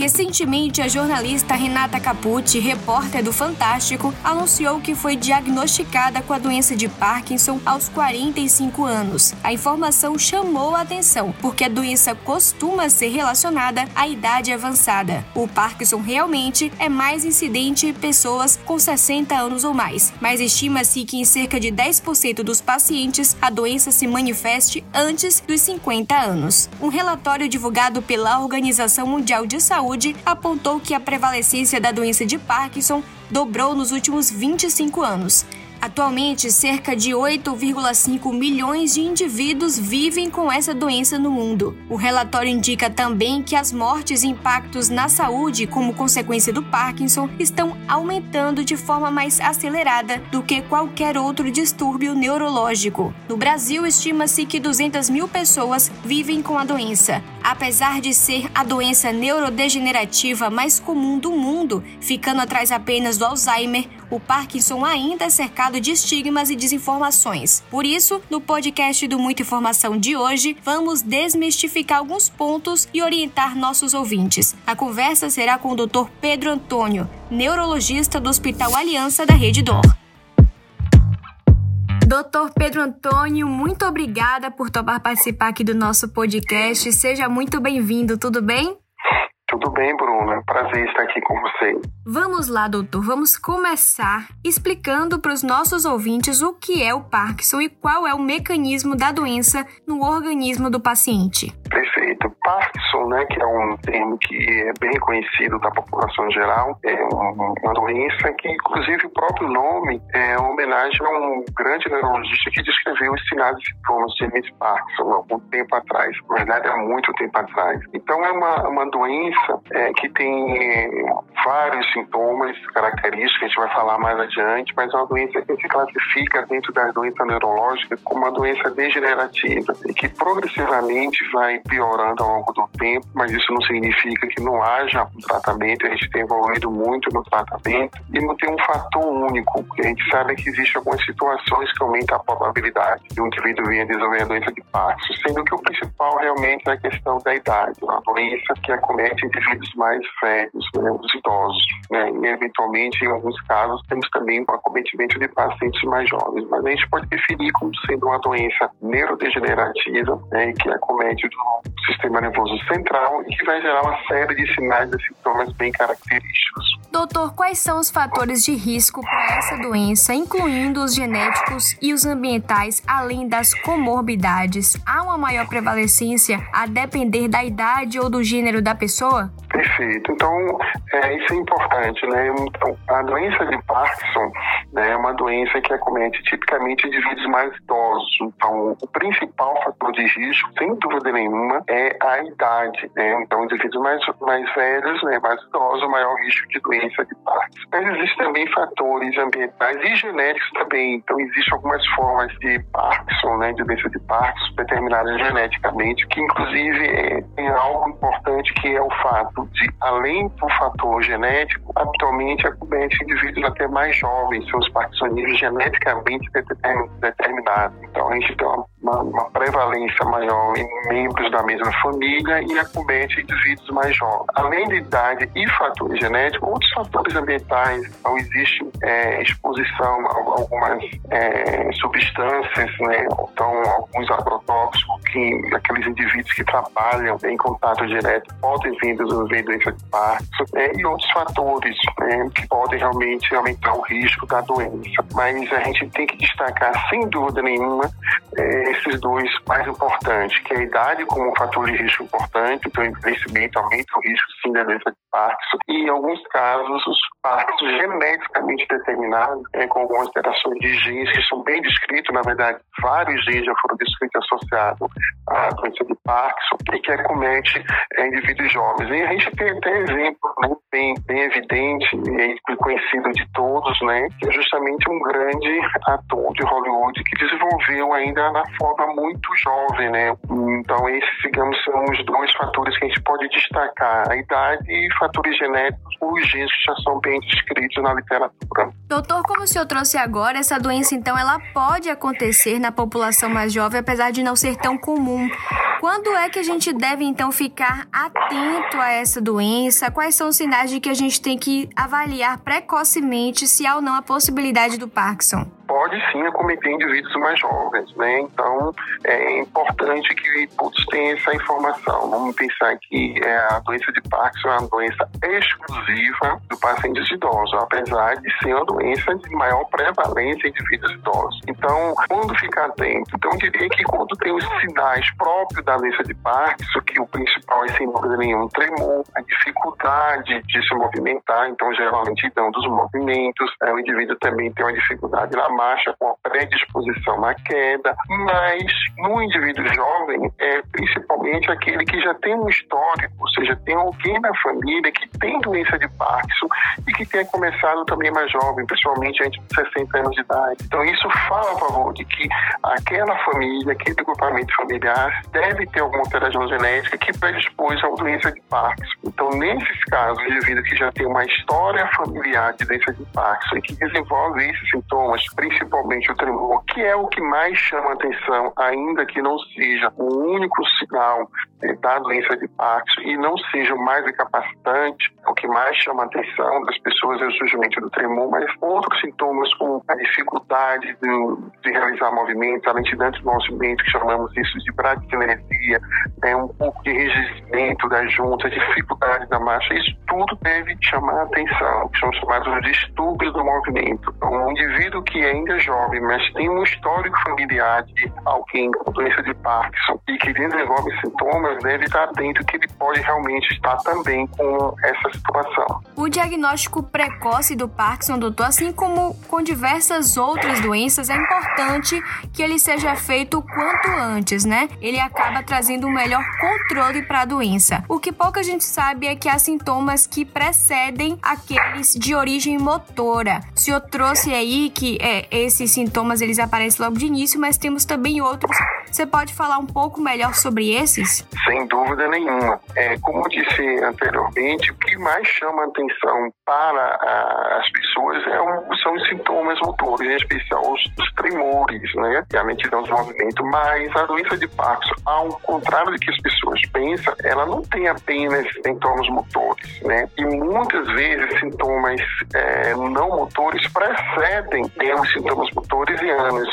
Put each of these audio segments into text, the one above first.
Recentemente, a jornalista Renata Capucci, repórter do Fantástico, anunciou que foi diagnosticada com a doença de Parkinson aos 45 anos. A informação chamou a atenção, porque a doença costuma ser relacionada à idade avançada. O Parkinson realmente é mais incidente em pessoas com 60 anos ou mais, mas estima-se que em cerca de 10% dos pacientes a doença se manifeste antes dos 50 anos. Um relatório divulgado pela Organização Mundial de Saúde Saúde apontou que a prevalecência da doença de Parkinson dobrou nos últimos 25 anos. Atualmente, cerca de 8,5 milhões de indivíduos vivem com essa doença no mundo. O relatório indica também que as mortes e impactos na saúde como consequência do Parkinson estão aumentando de forma mais acelerada do que qualquer outro distúrbio neurológico. No Brasil, estima-se que 200 mil pessoas vivem com a doença. Apesar de ser a doença neurodegenerativa mais comum do mundo, ficando atrás apenas do Alzheimer, o Parkinson ainda é cercado de estigmas e desinformações. Por isso, no podcast do Muita Informação de hoje, vamos desmistificar alguns pontos e orientar nossos ouvintes. A conversa será com o Dr. Pedro Antônio, neurologista do Hospital Aliança da Rede Dor. Doutor Pedro Antônio, muito obrigada por topar participar aqui do nosso podcast. Seja muito bem-vindo, tudo bem? Tudo bem, Bruna. Prazer estar aqui com você. Vamos lá, doutor. Vamos começar explicando para os nossos ouvintes o que é o Parkinson e qual é o mecanismo da doença no organismo do paciente. Perfeito. Parkinson, né, que é um termo que é bem conhecido da população geral, é uma doença que, inclusive, o próprio nome é uma homenagem a um grande neurologista que descreveu os sinais e sintomas de James Parkinson algum tempo atrás, na verdade, há muito tempo atrás. Então, é uma, uma doença é, que tem é, vários sintomas característicos, a gente vai falar mais adiante, mas é uma doença que se classifica dentro das doenças neurológicas como uma doença degenerativa e que progressivamente vai piorando ao longo do tempo, mas isso não significa que não haja um tratamento. A gente tem evoluído muito no tratamento e não tem um fator único, porque a gente sabe que existem algumas situações que aumentam a probabilidade de um indivíduo vir a desenvolver a doença de Parkinson, sendo que o principal realmente é a questão da idade, uma doença que acomete indivíduos mais velhos, né, os idosos, né, e eventualmente, em alguns casos, temos também o acometimento de pacientes mais jovens, mas a gente pode definir como sendo uma doença neurodegenerativa, né, que acomete o sistema nervoso central e que vai gerar uma série de sinais e sintomas bem característicos. Doutor, quais são os fatores de risco para essa doença, incluindo os genéticos e os ambientais, além das comorbidades? Há uma maior prevalecência a depender da idade ou do gênero da pessoa? Perfeito. Então, é, isso é importante, né? Então, a doença de Parkinson né, é uma doença que acomete tipicamente indivíduos mais idosos. Então, o principal fator de risco, sem dúvida nenhuma, é a idade. Né? Então, indivíduos mais, mais velhos, né, mais idosos, maior risco de doença de Parkinson. Mas existem também fatores ambientais e genéticos também. Então, existem algumas formas de Parkinson, né, de doença de Parkinson, determinadas geneticamente, que inclusive é, tem algo importante que é o fato além do fator genético, habitualmente acomete indivíduos até mais jovens, seus parkinsonismos geneticamente determinados. Então, a gente tem uma uma, prevalência maior em membros da mesma família e acomete indivíduos mais jovens. Além de idade e fatores genéticos, outros fatores ambientais, então existe é, exposição a algumas é, substâncias, né, então alguns agrotóxicos que aqueles indivíduos que trabalham em contato direto podem vir desenvolver doença de Parkinson né, e outros fatores né, que podem realmente aumentar o risco da doença. Mas a gente tem que destacar, sem dúvida nenhuma, é, esses dois mais importantes, que é a idade como um fator de risco importante, então o envelhecimento aumenta o risco doença de Parkinson, e em alguns casos os Parkinson geneticamente determinados, é, com algumas alterações de genes que são bem descritos, na verdade vários genes já foram descritos associados à doença de Parkinson, e que acomete é, indivíduos jovens. E a gente tem até exemplo né, bem, bem evidente e conhecido de todos, né, que é justamente um grande ator de Hollywood que desenvolveu ainda na forma muito jovem, né? Então, esses, digamos, são os dois fatores que a gente pode destacar: a idade e fatores genéticos, os genes já são bem descritos na literatura. Doutor, como o senhor trouxe agora, essa doença então ela pode acontecer na população mais jovem, apesar de não ser tão comum. Quando é que a gente deve então ficar atento a essa doença? Quais são os sinais de que a gente tem que avaliar precocemente se há ou não a possibilidade do Parkinson? pode sim acometer indivíduos mais jovens, né? Então é importante que todos tenham essa informação. Vamos pensar que é, a doença de Parkinson é uma doença exclusiva do pacientes idosos, apesar de ser uma doença de maior prevalência em indivíduos idosos. Então, quando ficar atento? Então, eu diria que quando tem os sinais próprios da doença de Parkinson, que o principal é sem dúvida nenhuma tremor, a dificuldade de se movimentar, então geralmente lentidão dos movimentos, é, o indivíduo também tem uma dificuldade na marcha com a predisposição à queda, mas no indivíduo jovem é principalmente aquele que já tem um histórico, ou seja, tem alguém na família que tem doença de Parkinson e que tenha começado também mais jovem, principalmente antes de 60 anos de idade. Então isso fala a favor de que aquela família, aquele agrupamento familiar deve ter alguma alteração genética que predispôs a doença de Parkinson. Então nesses casos, o indivíduo que já tem uma história familiar de doença de Parkinson e que desenvolve esses sintomas, principalmente o tremor, que é o que mais chama atenção, ainda que não seja o único sinal é, da doença de Parkinson e não seja o mais incapacitante, o que mais chama atenção das pessoas é o surgimento do tremor, mas outros sintomas como a dificuldade de, de realizar movimentos, a lentidão de movimento, que chamamos isso de bradikinesia, é um pouco de enrijecimento das juntas, dificuldade da marcha, isso tudo deve chamar atenção, que são chamados de distúrbios do movimento. Então, um indivíduo que é ainda jovem, mas tem um histórico familiar de alguém com doença de Parkinson e que desenvolve sintomas, deve estar atento que ele pode realmente estar também com essa O diagnóstico precoce do Parkinson, doutor, assim como com diversas outras doenças, é importante que ele seja feito o quanto antes, né? Ele acaba trazendo um melhor controle para a doença. O que pouca gente sabe é que há sintomas que precedem aqueles de origem motora. O senhor trouxe aí que é, esses sintomas eles aparecem logo de início, mas temos também outros. Você pode falar um pouco melhor sobre esses? Sem dúvida nenhuma. É, como eu disse anteriormente, o que mais chama atenção para a, as pessoas é são os sintomas motores, em especial os, os tremores, né? E a lentidão do movimento. Mas a doença de Parkinson, ao contrário do que as pessoas pensam, ela não tem apenas sintomas motores, né? E muitas vezes sintomas é, não motores precedem os sintomas motores e anos.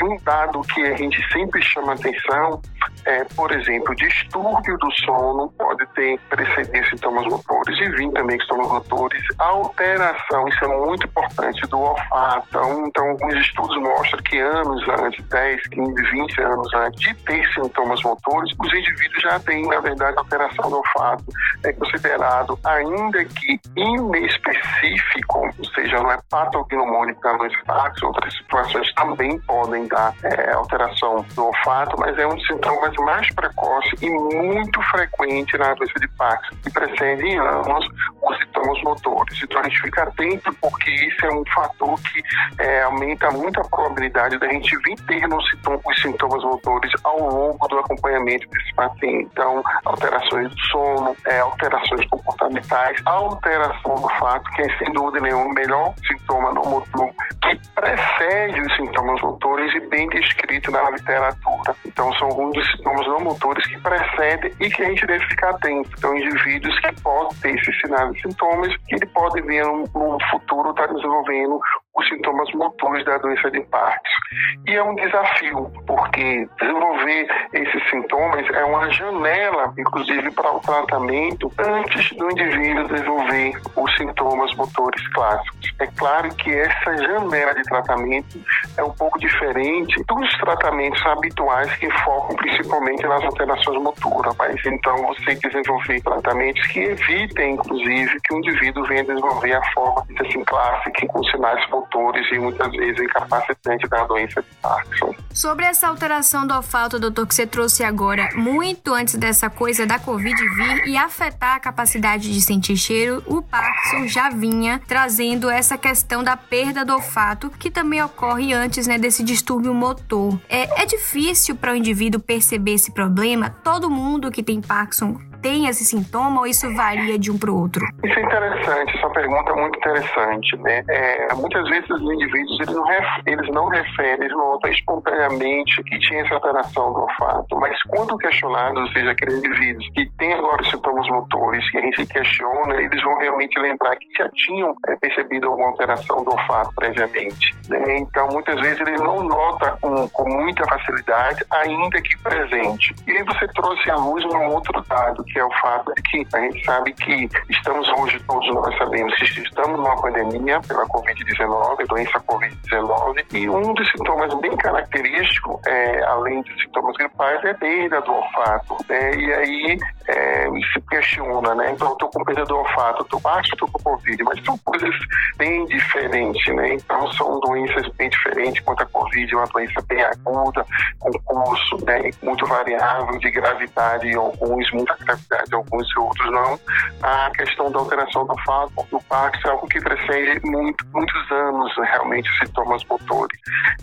E um dado que a gente sempre chama atenção é, por exemplo, distúrbio do sono pode ter preceder sintomas motores e também sintomas motores. Alteração, isso é muito importante, do olfato. Então, então, alguns estudos mostram que anos antes, 10, 15, 20 anos antes de ter sintomas motores, os indivíduos já têm, na verdade, alteração do olfato. É considerado, ainda que inespecífico, ou seja, não é patognomônico da doença Parkinson, outras situações também podem dar é, alteração do olfato, mas é um dos sintomas mais precoce e muito frequente na doença de Parkinson, que precede em anos os sintomas motores. Então a gente fica atento porque isso é um fator que é, aumenta muito a probabilidade da gente vir ter no sintoma, os sintomas motores ao longo do acompanhamento desse paciente. Então, alterações do sono, é, alterações comportamentais, alteração do fato, que é sem dúvida nenhuma o melhor sintoma no motor que precede os sintomas motores e bem descrito na literatura. Então, são alguns dos sintomas não motores que precedem e que a gente deve ficar atento. Então, indivíduos que podem ter esses sinais e sintomas, que ele pode vir no, futuro estar tá desenvolvendo os sintomas motores da doença de Parkinson. E é um desafio, porque desenvolver esses sintomas é uma janela, inclusive, para o tratamento antes do indivíduo desenvolver os sintomas motores clássicos. É claro que essa janela de tratamento é um pouco diferente dos tratamentos habituais que focam principalmente nas alterações motoras, mas então você desenvolver tratamentos que evitem, inclusive, que o indivíduo venha desenvolver a forma assim, clássica com sinais motores e muitas vezes incapacitante da doença de Parkinson. Sobre essa alteração do olfato, doutor, que você trouxe agora, muito antes dessa coisa da Covid vir e afetar a capacidade de sentir cheiro, o Parkinson já vinha trazendo essa questão da perda do olfato, que também ocorre antes né, desse distúrbio motor. É, é difícil para o indivíduo perceber esse problema? Todo mundo que tem Parkinson tem esse sintoma ou isso varia de um para o outro? Isso é interessante, essa pergunta é muito interessante, né? É, muitas vezes os indivíduos eles não, ref, eles não referem, eles notam espontaneamente que tinha essa alteração do olfato, mas quando questionados, ou seja, aqueles indivíduos que têm agora sintomas motores, que a gente questiona, eles vão realmente lembrar que já tinham é, percebido alguma alteração do olfato previamente. Né? Então, muitas vezes eles não notam com, com muita facilidade, ainda que presente. E aí você trouxe à luz um outro dado, que é o fato de que a gente sabe que estamos hoje, todos nós sabemos, que estamos numa pandemia pela Covid-19, doença Covid-19, e um dos sintomas bem característicos, é, além dos sintomas gripais, é a perda do olfato. Né? E aí é, se questiona, né? Então, estou com perda do olfato, estou baixo, estou com Covid, mas são coisas bem diferentes, né? Então, são doenças bem diferentes, quanto a Covid é uma doença bem aguda, com curso né, muito variável de gravidade alguns, gravidade em alguns e outros não. A questão da alteração do olfato, do Parkinson é algo que precede muito, muitos anos, realmente, sintomas motores.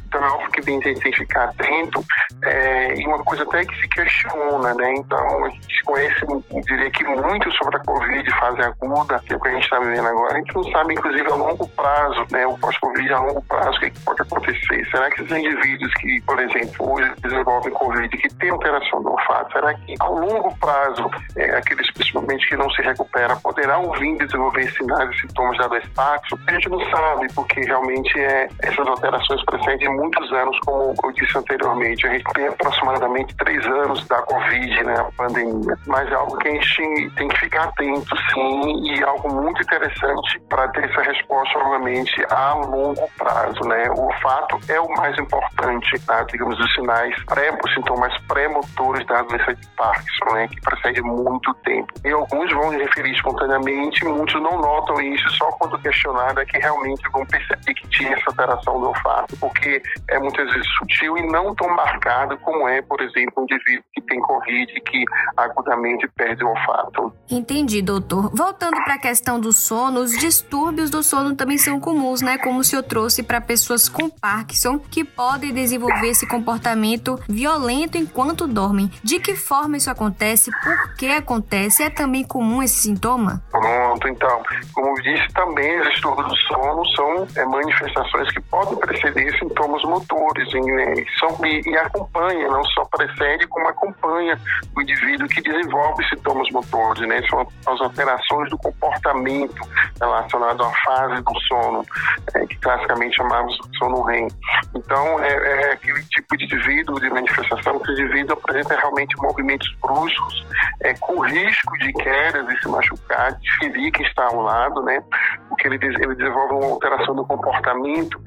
Então, é algo que tem que ficar atento é, e uma coisa até que se questiona, né? Então, a gente conhece, diria que muito sobre a Covid, fase aguda, que é o que a gente está vivendo agora. A gente não sabe, inclusive, a longo prazo, né? O pós-Covid a longo prazo, o que pode acontecer. Será que esses indivíduos que, por exemplo, hoje desenvolvem Covid, que têm alteração do olfato, será que ao longo prazo, é, aqueles principalmente que não se recuperam, poderão vir desenvolver sinais e sintomas da Parkinson? A gente não sabe, porque realmente é, essas alterações precedem muitos anos, como eu disse anteriormente. A gente tem aproximadamente três anos da Covid, né? A pandemia. Mas é algo que a gente tem que ficar atento, sim, e algo muito interessante para ter essa resposta, obviamente, a longo prazo, né? O olfato é o mais importante, tá? digamos, os sinais pré, os sintomas pré-motores da doença de Parkinson, né? Que precede muito tempo. E alguns vão referir espontaneamente, muitos não notam isso, só quando questionado é que realmente vão perceber que tinha essa alteração do olfato, porque é muitas vezes sutil e não tão marcado como é, por exemplo, um indivíduo que tem Covid que agudamente perde o olfato. Entendi, doutor. Voltando para a questão do sono, os distúrbios do sono também são comuns, né? Como o senhor trouxe para pessoas com Parkinson que podem desenvolver esse comportamento violento enquanto dormem. De que forma isso acontece? Por que acontece? É também comum esse sintoma? Pronto, então. Como disse, também os distúrbios do sono são é, manifestações que podem preceder sintomas motores né? são, e, e acompanha, não só precede, como acompanha o indivíduo que desenvolve sintomas motores, né? São as alterações do comportamento relacionado à fase do sono, é, que classicamente chamamos de sono REM. Então, é, é, aquele tipo de indivíduo, de manifestação, que o indivíduo apresenta realmente movimentos bruscos, é, com risco de quedas e se machucar, de ferir quem está ao lado, né? Porque ele, ele desenvolve uma alteração do comportamento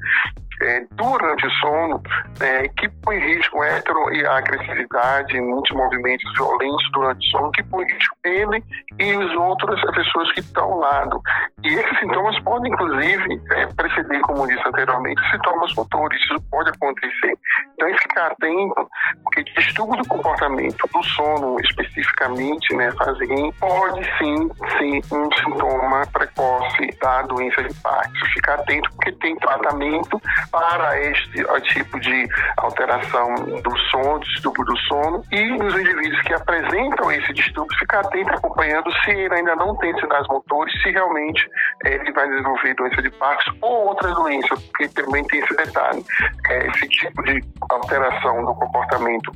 é, durante o sono é, que põe em risco hetero e a agressividade, muitos movimentos violentos durante o sono, que põe em risco ele e as pessoas que estão ao lado. E esses sintomas podem, inclusive, é, preceder, como disse anteriormente, sintomas motores. Isso pode acontecer. Então, é ficar atento, porque distúrbio do comportamento do sono, especificamente, né, fazem, pode sim ser um sintoma precoce da doença de Parkinson. Ficar atento, porque tem tratamento para este tipo de alteração do sono, distúrbio do sono, e nos indivíduos que apresentam esse distúrbio, ficar atento acompanhando se ele ainda não tem sinais motores, se realmente é, ele vai desenvolver doença de Parkinson ou outras doenças, porque também tem esse detalhe. É, esse tipo de alteração do comportamento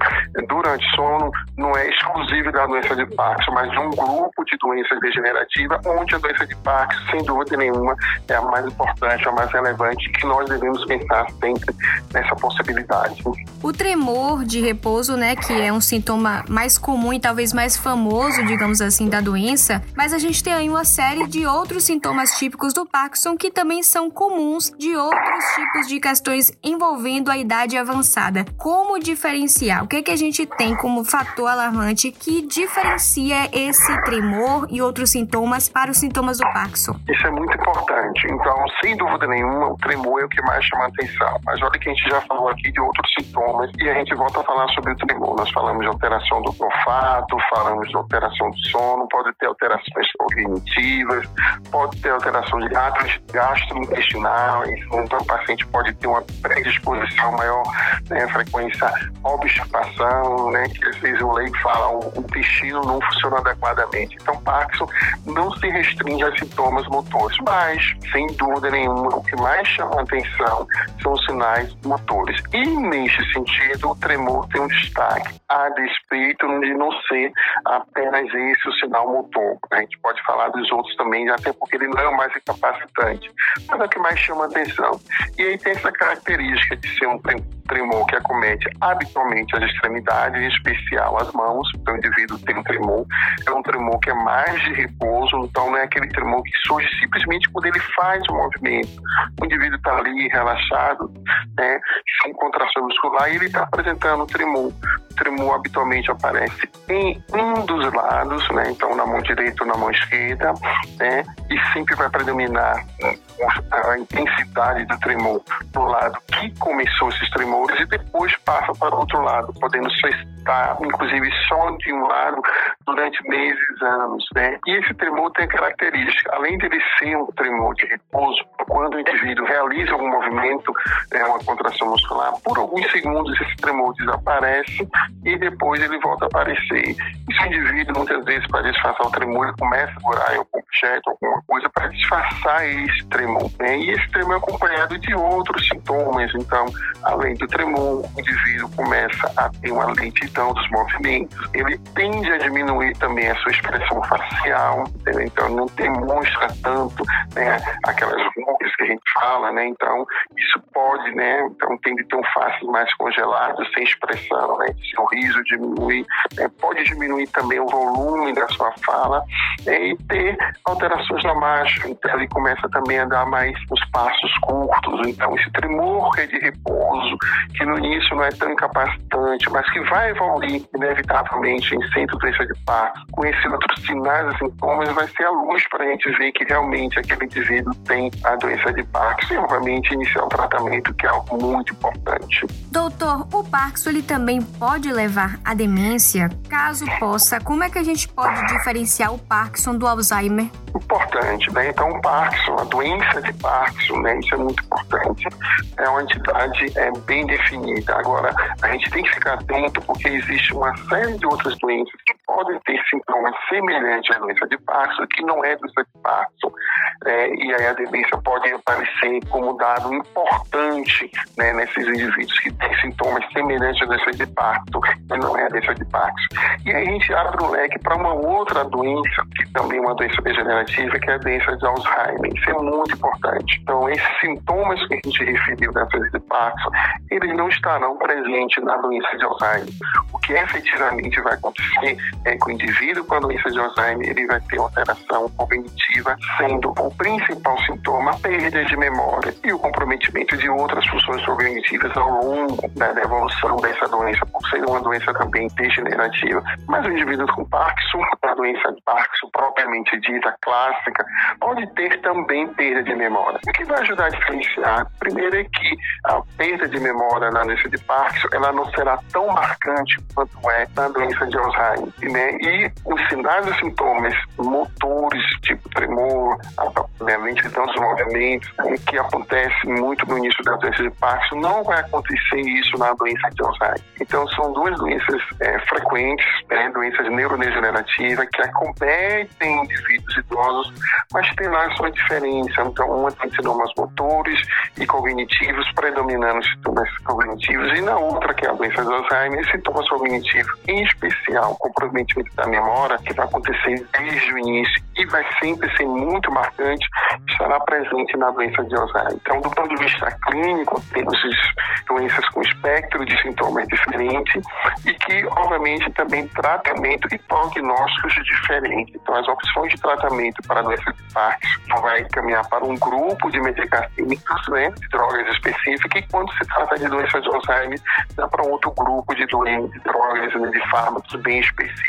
durante sono não é exclusivo da doença de Parkinson, mas de um grupo de doenças degenerativas, onde a doença de Parkinson, sem dúvida nenhuma, é a mais importante, a mais relevante, que nós devemos pensar sempre nessa possibilidade. O tremor de repouso, né, que é um sintoma mais comum e talvez mais famoso, digamos assim, da doença, mas a gente tem aí uma série de outros sintomas típicos do Parkinson que também são comuns de outros tipos de questões envolvendo a idade avançada. Como diferenciar? O que, é que a gente tem como fator alarmante que diferencia esse tremor e outros sintomas para os sintomas do Parkinson? Isso é muito importante. Então, sem dúvida nenhuma, o tremor é o que mais chama atenção. Mas olha que a gente já falou aqui de outros sintomas e a gente volta a falar sobre o tremor. Nós falamos de alteração do olfato, falamos de alteração do sono, pode ter alterações cognitivas, pode ter alteração de gastrointestinal, então o paciente pode ter uma predisposição maior, né, frequência obstipação, né, que às vezes o leigo fala o intestino não funciona adequadamente. Então, Parkinson não se restringe a sintomas motores, mas, sem dúvida nenhuma, o que mais chama atenção são sinais motores. E, neste sentido, o tremor tem um destaque, a despeito de não ser apenas esse o sinal motor. A gente pode falar dos outros também, até porque ele não é o mais incapacitante, mas é o que mais chama atenção. E aí tem essa característica de ser um tremor que acomete habitualmente as extremidades, em especial as mãos. Então, o indivíduo tem um tremor. É um tremor que é mais de repouso, então não é aquele tremor que surge simplesmente quando ele faz o movimento. O indivíduo está ali relaxado, né, sem contração muscular, e ele está apresentando um tremor. Tremor habitualmente aparece em um dos lados, né, então na mão direita ou na mão esquerda, né, e sempre vai predominar a intensidade do tremor do lado que começou esses tremores e depois passa para o outro lado, podendo estar, inclusive, só de um lado durante meses, anos. Né? E esse tremor tem a característica, além de ele ser um tremor de repouso, quando o indivíduo realiza algum movimento, é uma contração muscular, por alguns segundos esse tremor desaparece e depois ele volta a aparecer. Esse indivíduo, muitas vezes, para disfarçar o tremor, ele começa a segurar em algum objeto, alguma coisa, para disfarçar esse tremor. Né? E esse tremor é acompanhado de outros sintomas. Então, além do tremor, o indivíduo começa a ter uma lentidão dos movimentos, ele tende a diminuir também a sua expressão facial, entendeu? então não demonstra tanto né, aquelas rugas que a gente fala, né? então isso pode, né, então tende a ter um face mais congelado, sem expressão, né? seu riso diminui, né? pode diminuir também o volume da sua fala né? e ter alterações na marcha, então ele começa também a dar mais os passos curtos, então esse tremor que é de repouso, que no início não é tão incapacitante, mas que vai evoluir inevitavelmente em centro doença de Parkinson, conhecendo outros sinais e sintomas, vai ser a luz para a gente ver que realmente aquele indivíduo tem a doença de Parkinson e, obviamente, iniciar o tratamento, que é algo muito importante. Doutor, o Parkinson ele também pode levar à demência? Caso possa, como é que a gente pode diferenciar o Parkinson do Alzheimer? Importante, né? Então, o Parkinson, a doença de Parkinson, né? Isso é muito importante. É uma entidade é, bem definida. Agora, a gente tem que ficar atento porque existe uma série de outras doenças que podem ter sintomas semelhantes à doença de Parkinson, que não é doença de Parkinson. É, e aí a demência pode aparecer como dado importante né, nesses indivíduos que têm sintomas semelhantes à doença de Parkinson, que não é a doença de Parkinson. E aí a gente abre o leque para uma outra doença, que também é uma doença degenerativa, que é a doença de Alzheimer. Isso é muito importante. Então, esses sintomas que a gente referiu da doença de Parkinson, eles não estarão presentes na doença de Alzheimer. O que efetivamente vai acontecer é que o indivíduo com a doença de Alzheimer ele vai ter alteração cognitiva, sendo o principal sintoma a perda de memória e o comprometimento de outras funções cognitivas ao longo da evolução dessa doença, por ser uma doença também degenerativa. Mas o indivíduo com Parkinson, a doença de Parkinson propriamente dita, clássica, pode ter também perda de memória. O que vai ajudar a diferenciar? Primeiro é que a perda de memória na doença de Parkinson ela não será tão marcante quanto é na doença de Alzheimer né? E os sinais e sintomas motores, tipo tremor, a lentidão dos movimentos, né? que acontece muito no início da doença de Parkinson, não vai acontecer isso na doença de Alzheimer. Então, são duas doenças é, frequentes, né? doenças neurodegenerativas, que acometem indivíduos idosos, mas tem lá sua diferença. Então, uma tem sintomas motores e cognitivos, predominando sintomas cognitivos, e na outra, que é a doença de Alzheimer, sintomas cognitivos, em especial, comprometimento da memória, que vai acontecer desde o início e vai sempre ser muito marcante, estará presente na doença de Alzheimer. Então, do ponto de vista clínico, temos doenças com espectro de sintomas diferentes e que, obviamente, também tratamento e prognósticos diferentes. Então, as opções de tratamento para a doença de Parkinson vai caminhar para um grupo de medicamentos, né, de drogas específicas, e quando se trata de doença de Alzheimer, dá para outro grupo de doenças, de drogas, né, de fármacos bem específicos.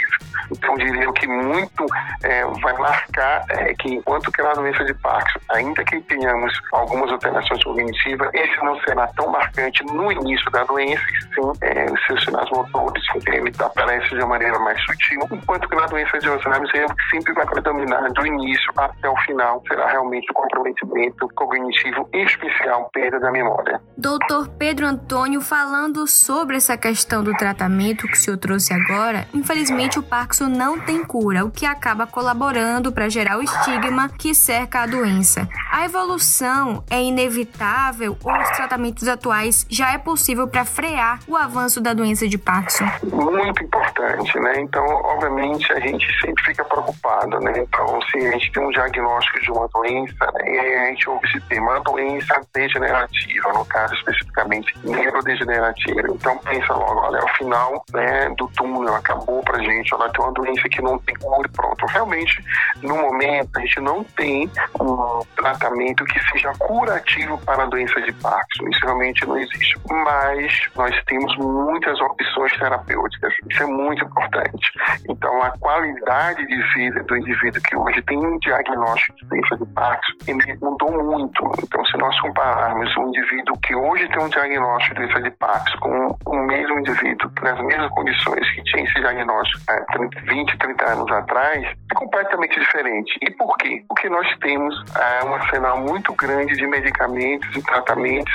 Então, diria que muito é, vai marcar é, que enquanto que na doença de Parkinson, ainda que tenhamos algumas alterações cognitivas, esse não será tão marcante no início da doença, sim, é, seus sinais motores, ele aparece de uma maneira mais sutil, enquanto que na doença de Alzheimer sempre vai predominar do início até o final, será realmente o comprometimento cognitivo, especial perda da memória. Doutor Pedro Antônio, falando sobre essa questão do tratamento que o senhor trouxe agora, infelizmente o Parkinson não tem cura, o que acaba colaborando para gerar o estigma que cerca a doença. A evolução é inevitável ou os tratamentos atuais já é possível para frear o avanço da doença de Parkinson? Muito importante, né? Então, obviamente, a gente sempre fica preocupado, né? Então, se a gente tem um diagnóstico de uma doença, né? e a gente ouve esse tema, uma doença degenerativa, no caso especificamente neurodegenerativa. Então, pensa logo, olha, o final né, do túnel acabou pra gente, ela tem uma doença que não tem cura pronto. Realmente, no momento, a gente não tem um tratamento que seja curativo para a doença de Parkinson. Isso realmente não existe. Mas nós temos muitas opções terapêuticas. Isso é muito importante. Então, a qualidade de vida do indivíduo que hoje tem um diagnóstico de doença de Parkinson, ele mudou muito. Então, se nós compararmos um indivíduo que hoje tem um diagnóstico de doença de Parkinson com o mesmo indivíduo, nas mesmas condições que tinha esse diagnóstico há 20, 30 anos atrás, é completamente diferente. E por quê? Porque nós temos é, um arsenal muito grande de medicamentos e tratamentos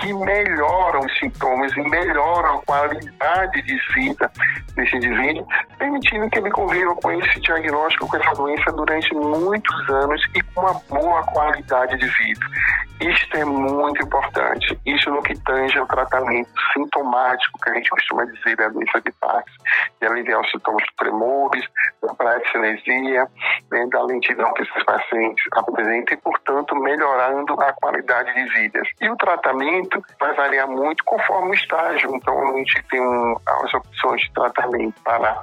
que melhoram os sintomas e melhoram a qualidade de vida desse indivíduo, permitindo que ele conviva com esse diagnóstico, com essa doença durante muitos anos e com uma boa qualidade de vida. Isto é muito importante. Isso no que tange ao tratamento sintomático, que a gente costuma dizer da doença de Parkinson, de aliviar os sintomas tremores, da praxinesia, né, da lentidão que esses pacientes apresentam e, portanto, melhorando a qualidade de vida. E o tratamento vai variar muito conforme o estágio. Então, a gente tem um, as opções de tratamento para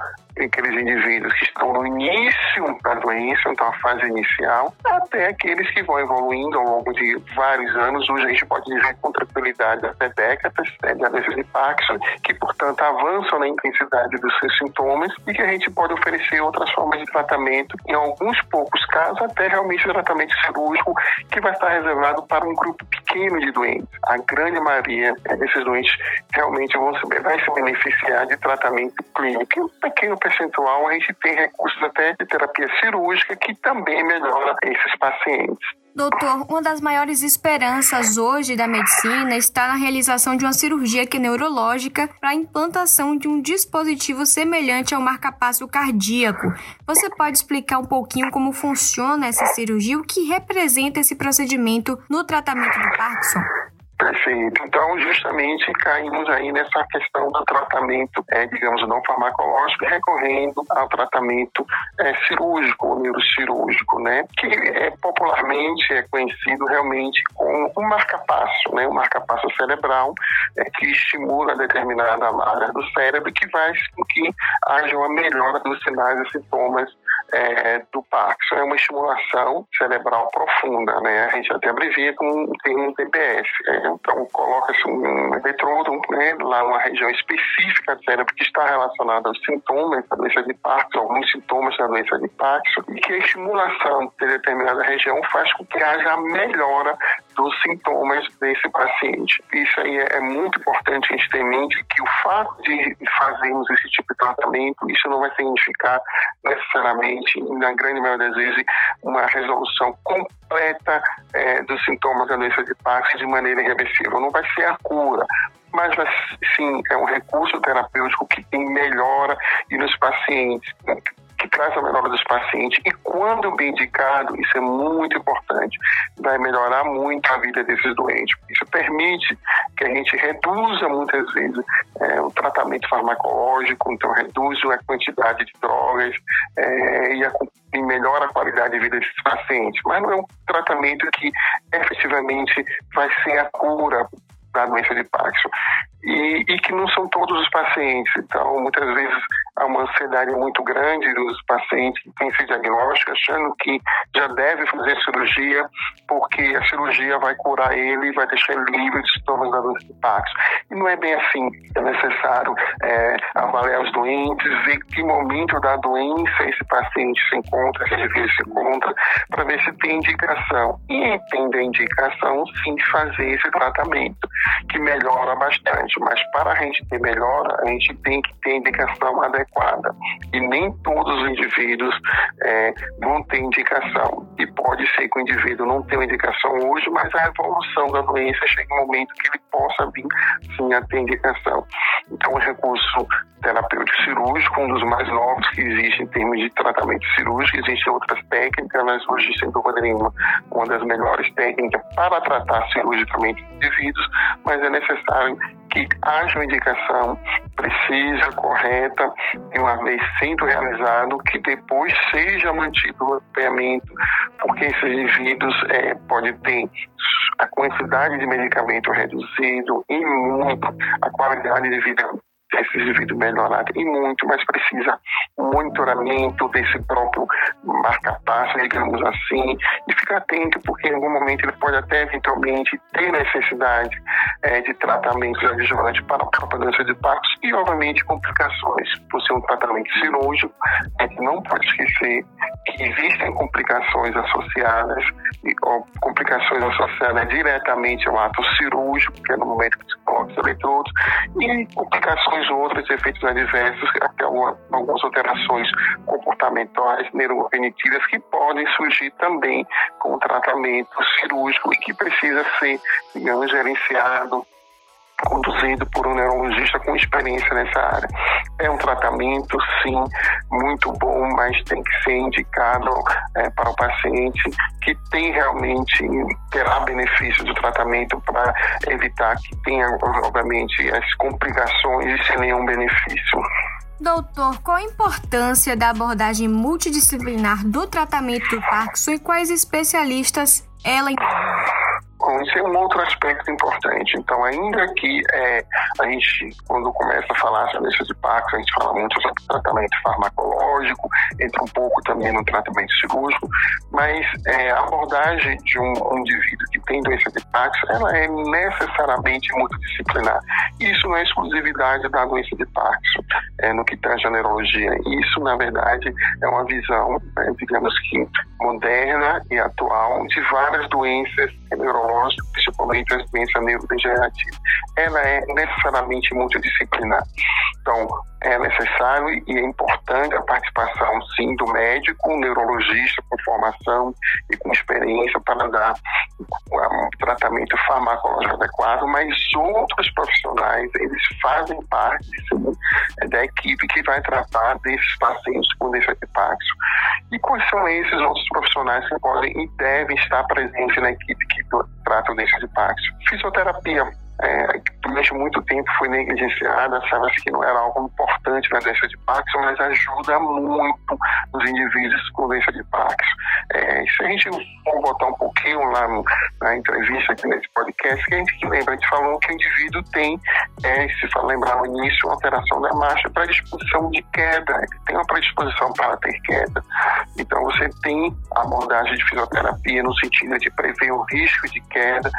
aqueles indivíduos que estão no início da doença, então a fase inicial, até aqueles que vão evoluindo ao longo de vários anos, hoje a gente pode dizer com tranquilidade até décadas, né, doença de Parkinson, que portanto avançam na intensidade dos seus sintomas e que a gente pode oferecer outras formas de tratamento, em alguns poucos casos até realmente tratamento cirúrgico, que vai estar reservado para um grupo pequeno de doentes. A grande maioria desses doentes realmente vão se, vai se beneficiar de tratamento clínico. Um pequeno percentual, a gente tem recursos até de terapia cirúrgica que também melhora esses pacientes. Doutor, uma das maiores esperanças hoje da medicina está na realização de uma cirurgia que é neurológica para a implantação de um dispositivo semelhante ao marcapasso cardíaco. Você pode explicar um pouquinho como funciona essa cirurgia, o que representa esse procedimento no tratamento do Parkinson? Perfeito. Então, justamente caímos aí nessa questão do tratamento, é, digamos, não farmacológico, recorrendo ao tratamento é, cirúrgico, neurocirúrgico, né? Que é, popularmente é conhecido realmente como o marcapasso, né? O marcapasso cerebral, é, que estimula determinada área do cérebro que faz com que haja uma melhora dos sinais e sintomas é, do Parkinson. É uma estimulação cerebral profunda, né? A gente até abrevia com um termo TPS. É, então, coloca-se um eletrodo né, lá numa região específica do cérebro que está relacionada aos sintomas da doença de Parkinson, alguns sintomas da doença de Parkinson, e que a estimulação de determinada região faz com que haja melhora dos sintomas desse paciente. Isso aí é, é muito importante a gente ter em mente que o fato de fazermos esse tipo de tratamento, isso não vai significar necessariamente, na grande maioria das vezes, uma resolução completa é, dos sintomas da doença de Parkinson de maneira irreversível. Não vai ser a cura, mas sim, é um recurso terapêutico que tem melhora e nos pacientes que traz a melhora dos pacientes e quando bem indicado, isso é muito importante, vai melhorar muito a vida desses doentes. Isso permite que a gente reduza muitas vezes é, o tratamento farmacológico, então reduz a quantidade de drogas é, e, a, e melhora a qualidade de vida desses pacientes. Mas não é um tratamento que efetivamente vai ser a cura da doença de Parkinson. E, e, que não são todos os pacientes. Então, muitas vezes uma ansiedade muito grande dos pacientes que têm esse diagnóstico, achando que já deve fazer cirurgia, porque a cirurgia vai curar ele e vai deixar ele livre de sintomas da doença de Parkinson. E não é bem assim. É necessário é, avaliar os doentes, ver que momento da doença esse paciente se encontra, se ele se encontra, para ver se tem indicação. E tendo a indicação, sim, fazer esse tratamento, que melhora bastante. Mas para a gente ter melhora, a gente tem que ter indicação adequada. E nem todos os indivíduos é, vão ter indicação. E pode ser que o indivíduo não tenha indicação hoje, mas a evolução da doença chega um momento que ele possa vir sim a ter indicação. Então, o recurso terapêutico cirúrgico, um dos mais novos que existe em termos de tratamento cirúrgico, existem outras técnicas, mas hoje, sem dúvida nenhuma, uma das melhores técnicas para tratar cirurgicamente indivíduos, mas é necessário que haja uma indicação precisa, correta, e uma vez sendo realizado, que depois seja mantido o porque esses indivíduos é, podem ter a quantidade de medicamento reduzido e muito a qualidade de vida esse indivíduo melhorar e muito, mas precisa monitoramento desse próprio marca-passo, digamos assim, e ficar atento, porque em algum momento ele pode até eventualmente ter necessidade é, de tratamentos adjuvantes para a doença de Parkinson e, obviamente, complicações. Por ser um tratamento cirúrgico, a gente não pode esquecer que existem complicações associadas, e, ó, complicações associadas diretamente ao ato cirúrgico, que é no momento que se coloca os eletrodos, e complicações outras, efeitos adversos, até algumas alterações comportamentais, neurocognitivas, que podem surgir também com o tratamento cirúrgico e que precisa ser, digamos, gerenciado conduzido por um neurologista com experiência nessa área. É um tratamento, sim, muito bom, mas tem que ser indicado é, para o paciente que tem realmente, terá benefício do tratamento para evitar que tenha, obviamente, as complicações e sem nenhum benefício. Doutor, qual a importância da abordagem multidisciplinar do tratamento do Parkinson e quais especialistas ela Isso é um outro aspecto importante. Então, ainda que é, a gente, quando começa a falar sobre de Parkinson, a gente fala muito sobre tratamento farmacológico, entra um pouco também no tratamento cirúrgico, mas é, a abordagem de um, um, indivíduo que tem doença de Parkinson, ela é necessariamente multidisciplinar. Isso não é exclusividade da doença de Parkinson, é, no que tange a neurologia. Isso, na verdade, é uma visão, né, digamos que moderna e atual de várias doenças neurológicas, principalmente as doenças neurodegenerativas. Ela é necessariamente multidisciplinar. Então, é necessário e é importante a participação, sim, do médico, neurologista com formação e com experiência para dar um tratamento farmacológico adequado, mas outros profissionais, eles fazem parte sim, da equipe que vai tratar desses pacientes com doença de Parkinson. E quais são esses outros profissionais que podem e devem estar presentes na equipe que trata doença de Parkinson? Fisioterapia é, durante muito tempo foi negligenciada, sabe-se que não era algo importante na doença de Parkinson, mas ajuda muito os indivíduos com doença de Parkinson. É, se a gente for botar um pouquinho lá na entrevista aqui nesse podcast, que a gente lembra, a gente falou que o indivíduo tem, é, se for lembrar no início, uma alteração da marcha, predisposição de queda, ele tem uma predisposição para ter queda. Então você tem a abordagem de fisioterapia no sentido de prever o risco de queda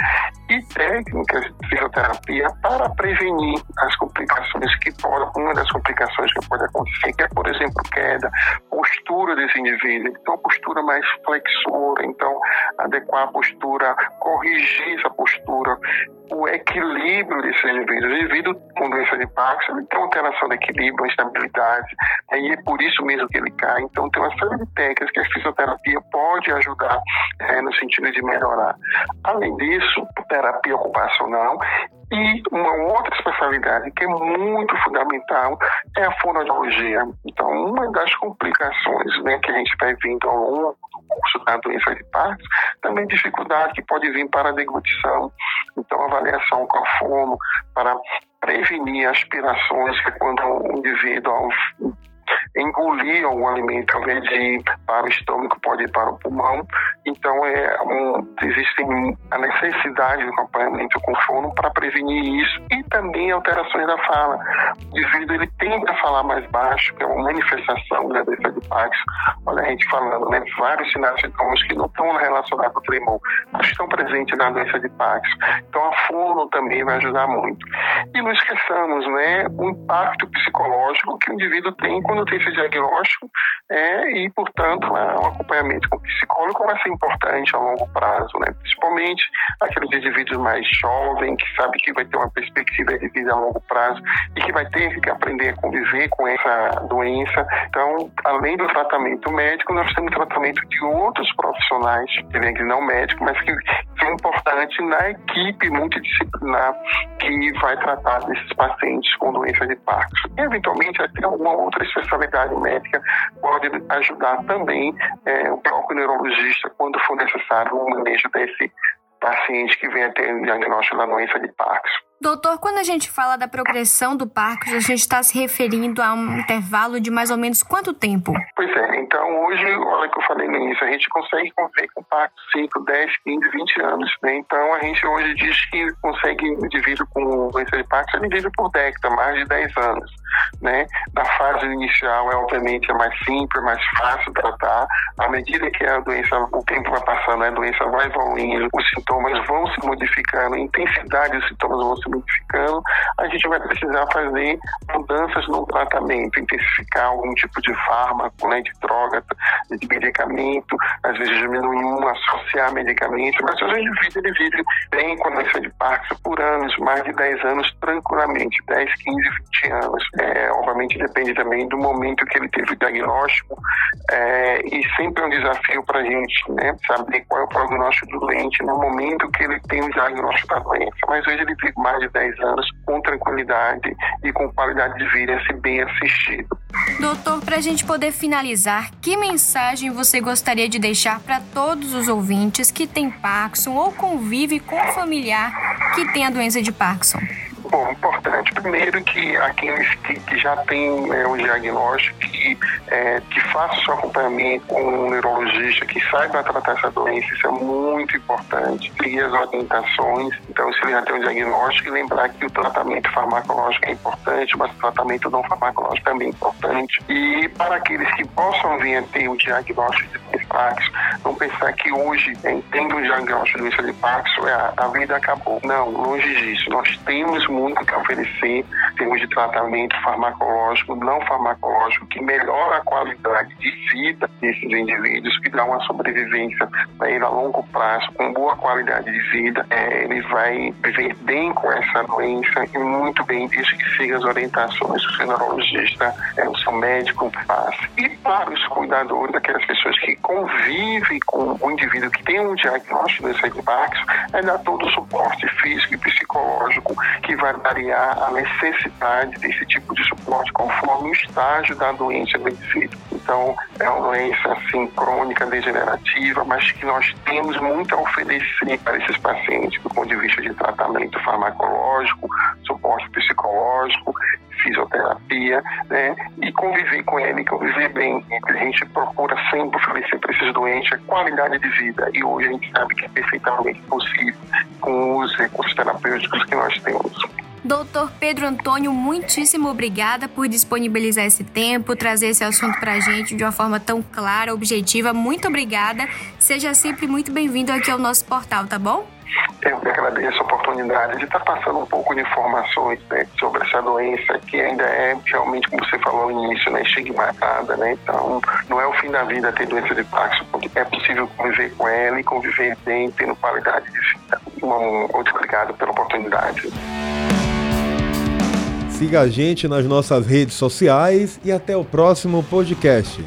e técnicas de fisioterapia para prevenir as complicações que podem, uma das complicações que pode acontecer, que é, por exemplo, queda, postura desse indivíduo. Então, postura mais flexora, então, adequar a postura, corrigir essa postura, o equilíbrio desse indivíduo. O indivíduo com doença de Parkinson ele tem alteração de equilíbrio, instabilidade, e é por isso mesmo que ele cai. Então, tem uma série de técnicas que a fisioterapia pode ajudar é, no sentido de melhorar. Além disso, terapia ocupacional e uma outra especialidade que é muito fundamental é a fonoaudiologia. Então, uma das complicações né, que a gente vai vendo ao longo curso da doença de Parkinson, também dificuldade que pode vir para a deglutição. Então, avaliação com a fono para prevenir aspirações, que quando o indivíduo engolir algum alimento, ao invés de ir para o estômago, pode ir para o pulmão. Então, é um, existe a necessidade do acompanhamento com fono para prevenir isso e também alterações da fala. O indivíduo ele tende a falar mais baixo, que é uma manifestação da doença de Parkinson. Olha a gente falando, né? Vários sinais sintomas que não estão relacionados com o tremor, mas estão presentes na doença de Parkinson. Então, a fono também vai ajudar muito. E não esqueçamos, né? O impacto psicológico que o indivíduo tem quando tem esse diagnóstico é, e, portanto, né, o acompanhamento com o psicólogo vai ser importante a longo prazo, né? principalmente aqueles indivíduos mais jovens, que sabe que vai ter uma perspectiva de vida a longo prazo e que vai ter que aprender a conviver com essa doença. Então, além do tratamento médico, nós temos tratamento de outros profissionais, que não médico, mas que são importantes na equipe multidisciplinar que vai tratar desses pacientes com doença de Parkinson. E, eventualmente, até alguma outra especialidade médica pode ajudar também é, o próprio neurologista quando for necessário o manejo desse paciente que venha ter diagnóstico da doença de Parkinson. Doutor, quando a gente fala da progressão do Parkinson, a gente está se referindo a um intervalo de mais ou menos quanto tempo? Pois é, então hoje, olha que eu falei no início, a gente consegue conviver com Parkinson 5, 10, 15, 20 anos. Né? Então a gente hoje diz que consegue indivíduo com doença de Parkinson, ele vive por década, mais de 10 anos. Né? Na fase inicial, é obviamente é mais simples, mais fácil tratar. À medida que a doença, o tempo vai passando, a doença vai evoluindo, os sintomas vão se modificando, a intensidade dos sintomas vão se modificando, a gente vai precisar fazer mudanças no tratamento, intensificar algum tipo de fármaco, né, de droga, de medicamento, às vezes diminuir um, associar medicamento, mas o indivíduo vive bem com a doença de Parkinson por anos, mais de 10 anos tranquilamente, 10, 15, 20 anos. É, obviamente depende também do momento que ele teve o diagnóstico é, e sempre é um desafio para a gente, né, saber qual é o prognóstico do doente no momento que ele tem o diagnóstico da doença. Mas hoje ele vive mais de 10 anos com tranquilidade e com qualidade de vida, ser bem assistido. Doutor, para a gente poder finalizar, que mensagem você gostaria de deixar para todos os ouvintes que têm Parkinson ou convive com um familiar que tem a doença de Parkinson? Bom, importante primeiro que aqueles que, que já têm né, o diagnóstico, que, é, que façam seu acompanhamento com um neurologista, que saiba tratar essa doença, isso é muito importante. Seguir as orientações, então se ele já tem um diagnóstico, lembrar que o tratamento farmacológico é importante, mas o tratamento não farmacológico também é importante. E para aqueles que possam vir a ter o diagnóstico de Parkinson, não pensar que hoje, é, tendo o diagnóstico de doença de Parkinson, é, a, a vida acabou. Não, longe disso. Nós temos muito que oferecer em termos de tratamento farmacológico, não farmacológico, que melhora a qualidade de vida desses indivíduos, que dá uma sobrevivência para ele a longo prazo, com boa qualidade de vida. É, ele vai viver bem com essa doença e muito bem, desde que siga as orientações do seu neurologista, é, o seu médico passe. E para os cuidadores, aquelas pessoas que convivem com o indivíduo que tem um diagnóstico desse de Parkinson, é dar todo o suporte físico e psicológico que vai variar a necessidade desse tipo de suporte conforme o estágio da doença do indivíduo. Então, é uma doença assim crônica, degenerativa, mas que nós temos muito a oferecer para esses pacientes do ponto de vista de tratamento farmacológico, suporte psicológico, fisioterapia, né? E conviver com ele, conviver bem. A gente procura sempre oferecer para esses doentes a qualidade de vida. E hoje a gente sabe que é perfeitamente possível com os recursos terapêuticos que nós temos. Doutor Pedro Antônio, muitíssimo obrigada por disponibilizar esse tempo, trazer esse assunto para a gente de uma forma tão clara, objetiva. Muito obrigada. Seja sempre muito bem-vindo aqui ao nosso portal, tá bom? Eu que agradeço a oportunidade de estar passando um pouco de informações né, sobre essa doença que ainda é realmente, como você falou no início, né, estigmatizada, né? Então, não é o fim da vida ter doença de Parkinson, é possível conviver com ela e conviver bem, tendo qualidade de vida. Muito obrigado pela oportunidade. Siga a gente nas nossas redes sociais e até o próximo podcast.